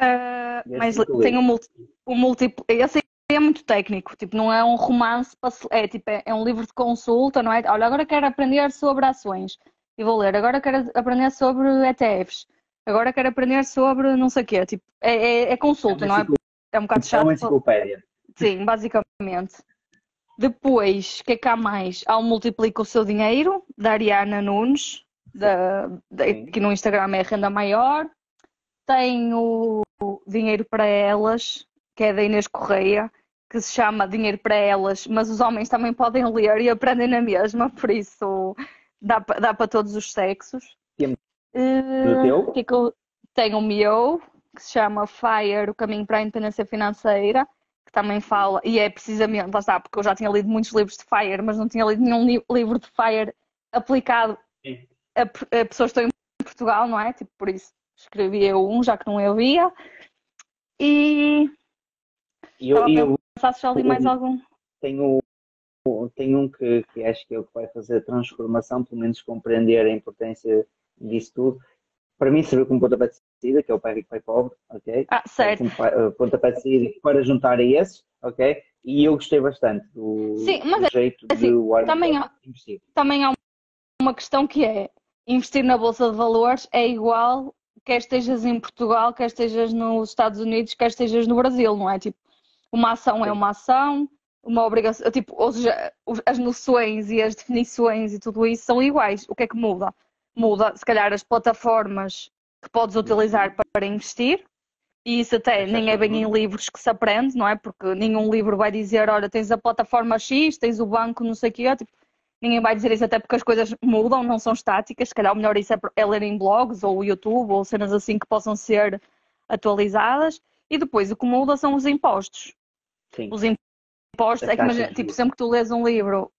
Uh, mas tem um, um múltiplo. Esse é muito técnico, tipo, não é um romance, é, tipo, é, é um livro de consulta, não é? Olha, agora quero aprender sobre ações e vou ler, agora quero aprender sobre ETFs, agora quero aprender sobre não sei o quê, tipo, é, é, é consulta, não é? É um bocado chato. É uma enciclopédia. Sim, basicamente. Depois, o que é que há mais? Há o Multiplica o Seu Dinheiro, da Ariana Nunes, da, da, que no Instagram é Renda Maior. Tem o Dinheiro para Elas, que é da Inês Correia, que se chama Dinheiro para Elas, mas os homens também podem ler e aprendem na mesma, por isso dá, dá para todos os sexos. Uh, que é que eu tenho o meu, que se chama Fire, o caminho para a independência financeira, que também fala, e é precisamente, lá está, porque eu já tinha lido muitos livros de Fire, mas não tinha lido nenhum li livro de Fire aplicado a, a, pessoas que estão em Portugal, não é? Tipo, por isso escrevi eu um, já que não havia. E. E eu, eu pensar se já li mais algum. Tenho, tenho um que, que acho que é o que vai fazer a transformação, pelo menos compreender a importância disso tudo. Para mim, serviu como pontapé de saída, que é o Pai Rico, Pai Pobre, ok? Ah, certo. Um pontapé de saída para juntar a esse, ok? E eu gostei bastante do, Sim, mas do é, jeito assim, de Warren também há, também há uma questão que é investir na Bolsa de Valores é igual quer estejas em Portugal, quer estejas nos Estados Unidos, quer estejas no Brasil, não é? Tipo, uma ação é uma ação, uma obrigação, tipo, ou seja, as noções e as definições e tudo isso são iguais. O que é que muda? Muda, se calhar, as plataformas que podes utilizar para investir, e isso até nem é bem em livros que se aprende, não é? Porque nenhum livro vai dizer, olha, tens a plataforma X, tens o banco, não sei o quê, tipo, ninguém vai dizer isso até porque as coisas mudam, não são estáticas. Se calhar o melhor isso é, é ler em blogs ou YouTube ou cenas assim que possam ser atualizadas. E depois o que muda são os impostos. Sim. Os impostos, é que imagina, tipo, sempre que tu lês um livro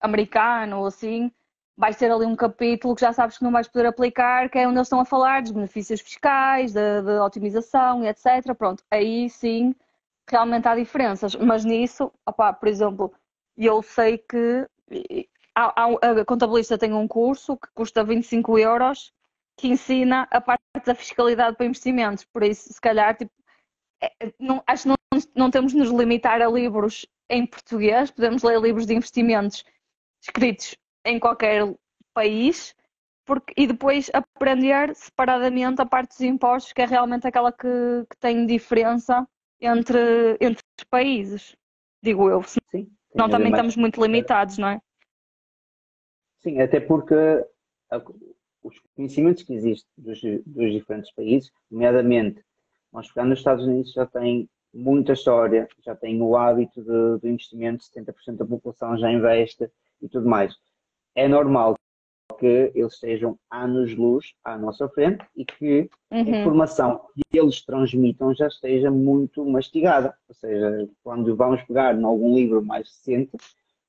americano ou assim, vais ter ali um capítulo que já sabes que não vais poder aplicar, que é onde eles estão a falar dos benefícios fiscais, da otimização e etc. Pronto, aí sim realmente há diferenças. Mas nisso, opa, por exemplo, eu sei que a, contabilista tem um curso que custa 25 euros que ensina a parte da fiscalidade para investimentos. Por isso, se calhar, tipo, é, não, acho que não, não temos de nos limitar a livros em português, podemos ler livros de investimentos escritos em qualquer país porque, e depois aprender separadamente a parte dos impostos, que é realmente aquela que, que tem diferença entre, entre os países, digo eu. Sim. Não, também estamos muito limitados, não é? Sim, até porque os conhecimentos que existem dos, dos diferentes países, nomeadamente, nós nos Estados Unidos já tem muita história, já tem o hábito de, de investimento, 70% da população já investe e tudo mais. É normal que eles estejam anos-luz à nossa frente e que uhum. a informação que eles transmitam já esteja muito mastigada. Ou seja, quando vamos pegar em algum livro mais recente,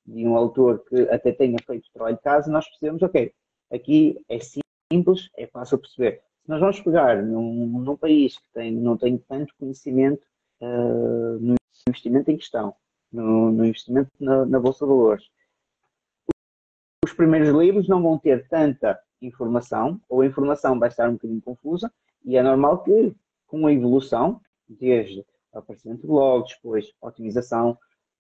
de um autor que até tenha feito trabalho de casa, nós percebemos, ok, aqui é simples, é fácil perceber. se nós vamos pegar num, num país que tem, não tem tanto conhecimento uh, no investimento em questão, no, no investimento na, na, Bolsa de Valores, os primeiros livros não vão ter tanta informação, ou a informação vai estar um bocadinho confusa, e é normal que, com a evolução, desde o aparecimento de logs, depois otimização,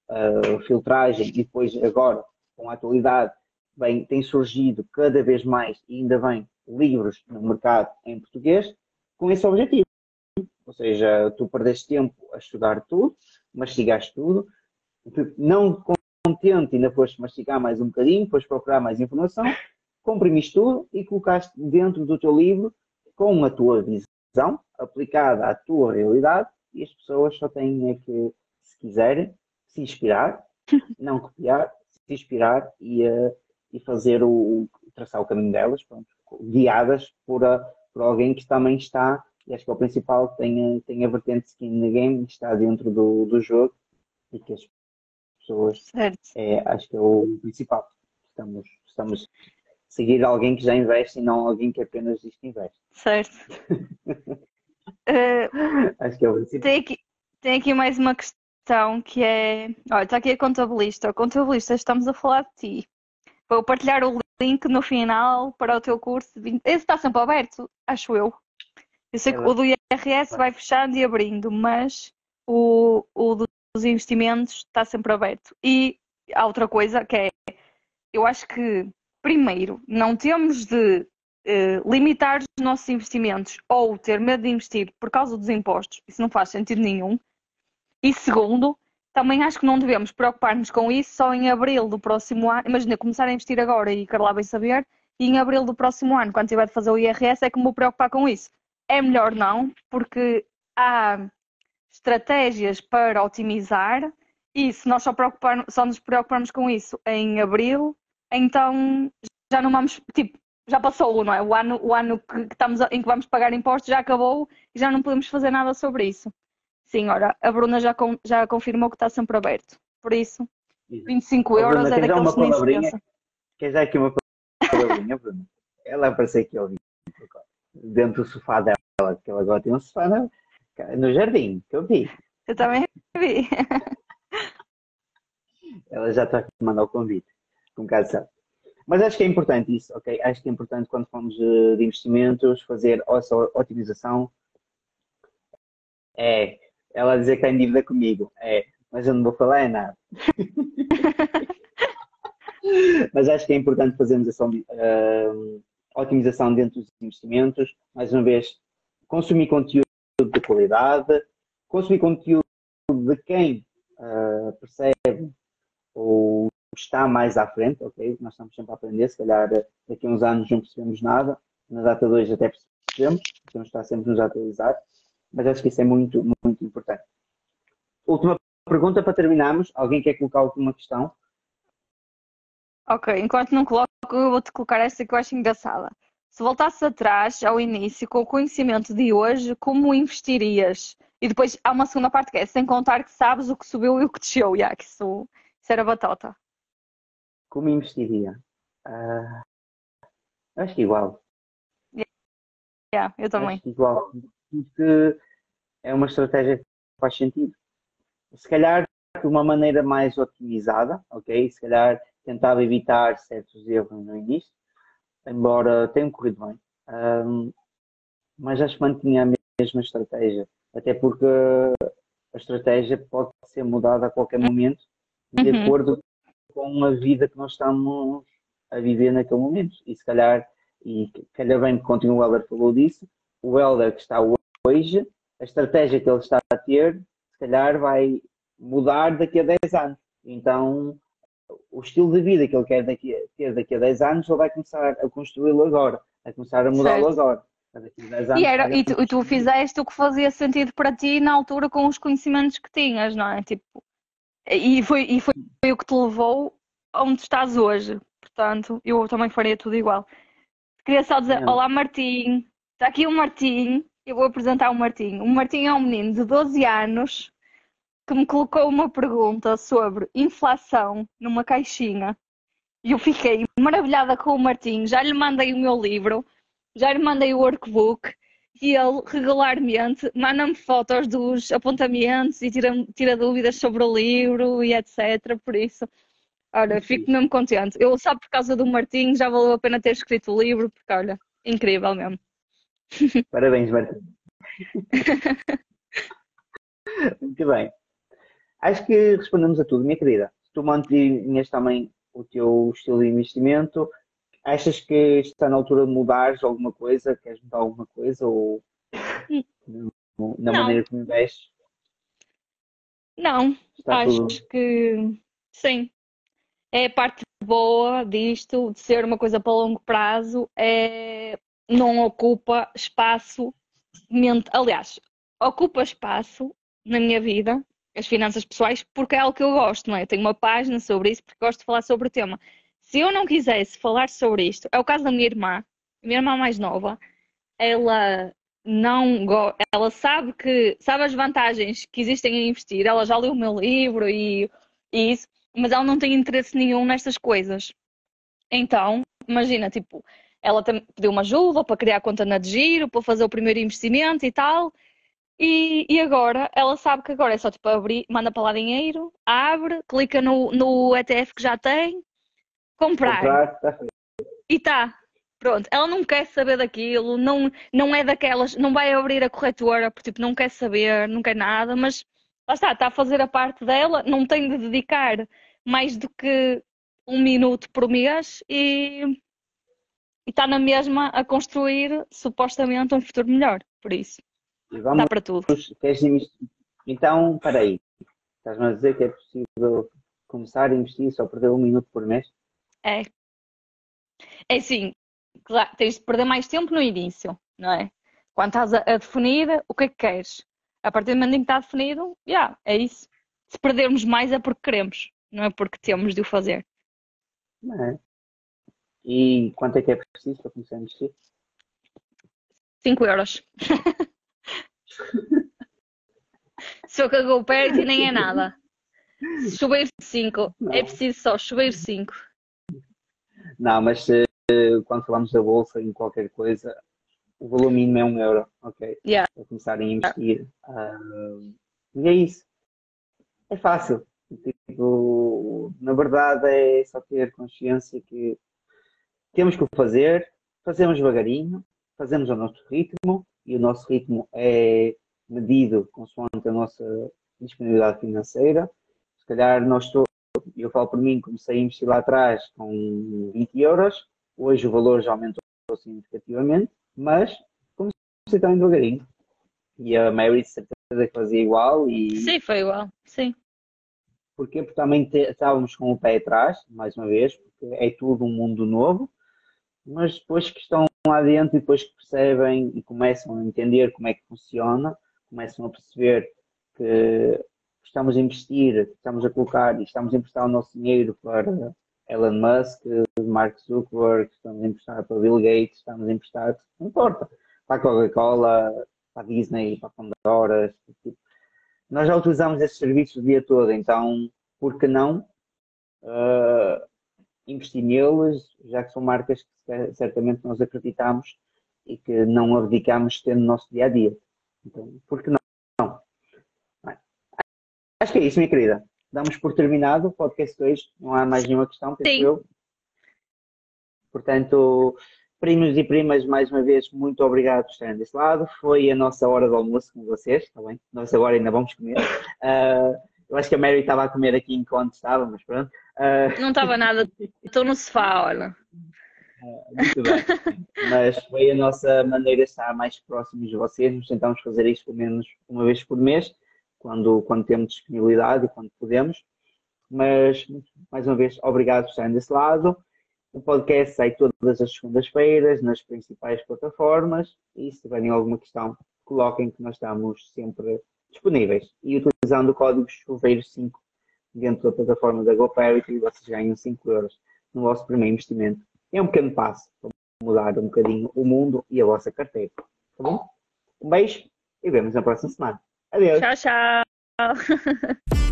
uh, filtragem, e depois agora, com a atualidade, bem, tem surgido cada vez mais, e ainda bem, livros no mercado em português, com esse objetivo. Ou seja, tu perdeste tempo a estudar tudo, mastigaste tudo, não contente, ainda foste mastigar mais um bocadinho, foste procurar mais informação, comprimiste tudo e colocaste dentro do teu livro com a tua visão aplicada à tua realidade e as pessoas só têm é que, se quiserem, se inspirar, [laughs] não copiar, se inspirar e, uh, e fazer o, traçar o caminho delas, pronto, guiadas por, a, por alguém que também está, e acho que é o principal, tem, tem a vertente skin in the game, está dentro do, do jogo e que as pessoas, certo. é, acho que é o principal. Estamos, estamos a seguir alguém que já investe e não alguém que apenas diz que investe. Certo. uh, [laughs] acho que é o principal. Tem aqui, tem aqui mais uma questão que é. Olha, está aqui a contabilista. Contabilista, estamos a falar de ti. Vou partilhar o link no final para o teu curso. Esse está sempre aberto, acho eu. Eu sei que o do IRS vai fechando e abrindo, mas o, o dos investimentos está sempre aberto. E há outra coisa que é, eu acho que, primeiro, não temos de eh, limitar os nossos investimentos ou ter medo de investir por causa dos impostos. Isso não faz sentido nenhum. E segundo, também acho que não devemos preocupar-nos com isso só em abril do próximo ano. Imagina, começar a investir agora e quero lá bem saber, e em abril do próximo ano, quando tiver de fazer o IRS, é que me vou preocupar com isso. É melhor não, porque há estratégias para otimizar e se nós só, só nos preocuparmos com isso em abril, então já não vamos, tipo, já passou, não é? O ano, o ano que, estamos em que vamos pagar impostos já acabou e já não podemos fazer nada sobre isso. Sim, ora, a Bruna já, com, já confirmou que está sempre aberto. Por isso, 25 oh, euros Bruna, é daqueles que nem se pensa. Queres dar aqui uma [laughs] palavrinha, Bruna? Ela apareceu aqui ao dentro do sofá dela, que ela agora tem um sofá no, no jardim, que eu vi. Eu também vi. ela já está a mandar o convite, com casa Mas acho que é importante isso, ok? Acho que é importante quando falamos de investimentos fazer essa otimização. É, ela dizer que está em dívida comigo. É, mas eu não vou falar é nada. [laughs] mas acho que é importante fazermos essa uh, otimização dentro dos investimentos. Mais uma vez, consumir conteúdo de qualidade, consumir conteúdo de quem uh, percebe ou está mais à frente, ok? Nós estamos sempre a aprender, se calhar daqui a uns anos não percebemos nada, na data 2 até percebemos, temos estar sempre nos atualizar mas acho que isso é muito, muito importante. Última pergunta para terminarmos. Alguém quer colocar alguma questão? Ok, enquanto não coloco, eu vou-te colocar esta que eu acho engraçada. Se voltasses atrás, ao início, com o conhecimento de hoje, como investirias? E depois há uma segunda parte que é, sem contar que sabes o que subiu e o que desceu. Yeah, que isso, isso era batata. Como investiria? Uh, acho que igual. Yeah, eu também. Acho que igual porque é uma estratégia que faz sentido. Se calhar de uma maneira mais otimizada, ok? Se calhar tentava evitar certos erros no início, embora tenham corrido bem. Um, mas acho que mantinha a mesma estratégia, até porque a estratégia pode ser mudada a qualquer momento de uhum. acordo com a vida que nós estamos a viver naquele momento. E se calhar, e calhar bem que continua o Helder falou disso, o Helder que está hoje, a estratégia que ele está a ter, se calhar vai mudar daqui a 10 anos. Então, o estilo de vida que ele quer daqui, ter daqui a 10 anos, ele vai começar a construí-lo agora, a começar a mudá-lo agora. Anos, e, era, e, tu, e tu fizeste o que fazia sentido para ti na altura com os conhecimentos que tinhas, não é? Tipo, e foi, e foi, foi o que te levou onde estás hoje. Portanto, eu também faria tudo igual. Queria só dizer: não. Olá, Martim. Está aqui o Martim eu vou apresentar o Martim. O Martim é um menino de 12 anos que me colocou uma pergunta sobre inflação numa caixinha. E eu fiquei maravilhada com o Martim. Já lhe mandei o meu livro já lhe mandei o workbook e ele regularmente manda-me fotos dos apontamentos e tira, tira dúvidas sobre o livro e etc. Por isso, olha, fico mesmo contente. Eu só por causa do Martim já valeu a pena ter escrito o livro, porque olha, incrível mesmo. Parabéns, Martim. [laughs] Muito bem. Acho que respondemos a tudo, minha querida. Se tu mantinhas também o teu estilo de investimento, achas que está na altura de mudares alguma coisa? Queres mudar alguma coisa? Ou na Não. maneira como investes? Não, Está acho tudo. que sim. É a parte boa disto, de ser uma coisa para longo prazo, é não ocupa espaço. Aliás, ocupa espaço na minha vida, as finanças pessoais, porque é algo que eu gosto, não é? Eu tenho uma página sobre isso porque gosto de falar sobre o tema. Se eu não quisesse falar sobre isto, é o caso da minha irmã, a minha irmã mais nova, ela não ela sabe que sabe as vantagens que existem em investir, ela já leu o meu livro e, e isso, mas ela não tem interesse nenhum nestas coisas. Então, imagina, tipo, ela pediu uma ajuda para criar conta na de giro, para fazer o primeiro investimento e tal. E, e agora, ela sabe que agora é só tipo abrir, manda para lá dinheiro, abre, clica no, no ETF que já tem, comprar. Comprar, está feito. E tá. Pronto, ela não quer saber daquilo, não, não é daquelas, não vai abrir a corretora porque tipo, não quer saber, não quer nada, mas lá está, está a fazer a parte dela, não tem de dedicar mais do que um minuto por mês e, e está na mesma a construir supostamente um futuro melhor. Por isso, E dá vamos, para tudo. Então, espera aí. Estás-me a dizer que é possível começar a investir só perder um minuto por mês? É. É assim, claro, tens de perder mais tempo no início, não é? Quando estás a, a definir o que é que queres. A partir do momento em que está definido, já, é isso. Se perdermos mais é porque queremos, não é porque temos de o fazer. Não é? E quanto é que é preciso para começar a investir? 5 euros. [laughs] [laughs] Se eu cagou perto e nem é nada. Chover 5, é preciso só chover 5. Não, mas eh, quando falamos da bolsa em qualquer coisa, o valor mínimo é um euro, ok? Yeah. Para começarem a investir. Ah, e é isso. É fácil. Tipo, na verdade é só ter consciência que temos que o fazer, fazemos devagarinho, fazemos ao nosso ritmo e o nosso ritmo é medido consoante a nossa disponibilidade financeira. Se calhar nós estou, eu falo por mim, comecei a investir lá atrás com 20 euros, hoje o valor já aumentou significativamente, mas comecei também devagarinho. E a Mary de certeza que fazia igual e Sim, foi igual. Sim. Porquê? Porque também te- estávamos com o pé atrás, mais uma vez, porque é tudo um mundo novo, mas depois que estão lá dentro e depois percebem e começam a entender como é que funciona, começam a perceber que estamos a investir, estamos a colocar e estamos a emprestar o nosso dinheiro para Elon Musk, Mark Zuckerberg, estamos a emprestar para Bill Gates, estamos a emprestar, não importa, para a Coca-Cola, para a Disney, para a Pandora, tipo, nós já utilizamos esses serviços o dia todo, então por que não? Ah, investir neles, já que são marcas que cer- certamente nós acreditamos e que não abdicamos ter no nosso dia a dia. Então, por que não? Não. Acho que é isso, minha querida. Damos por terminado o podcast 2, não há mais nenhuma questão, penso Sim. eu. Portanto, primos e primas, mais uma vez, muito obrigado por estarem desse lado. Foi a nossa hora de almoço com vocês, está bem? Nós agora ainda vamos comer. Ah, eu acho que a Mary estava a comer aqui enquanto estava, mas pronto. Ah, Não estava nada. [laughs] Estou no sofá, olha. muito bem. Mas foi a nossa maneira de estar mais próximos de vocês. Nós tentamos fazer isto pelo menos uma vez por mês, quando, quando temos disponibilidade e quando podemos. Mas, mais uma vez, obrigado por estarem desse lado. O podcast sai todas as segundas-feiras nas principais plataformas e se tiverem alguma questão, coloquem que nós estamos sempre disponíveis. E utilizando o código chuveiro5 dentro da plataforma da GoParity, vocês ganham 5 euros no vosso primeiro investimento. É um pequeno passo para mudar um bocadinho o mundo e a vossa carteira. Tá bom? Um beijo e vemos na próxima semana. Adeus. Tchau, tchau. [laughs]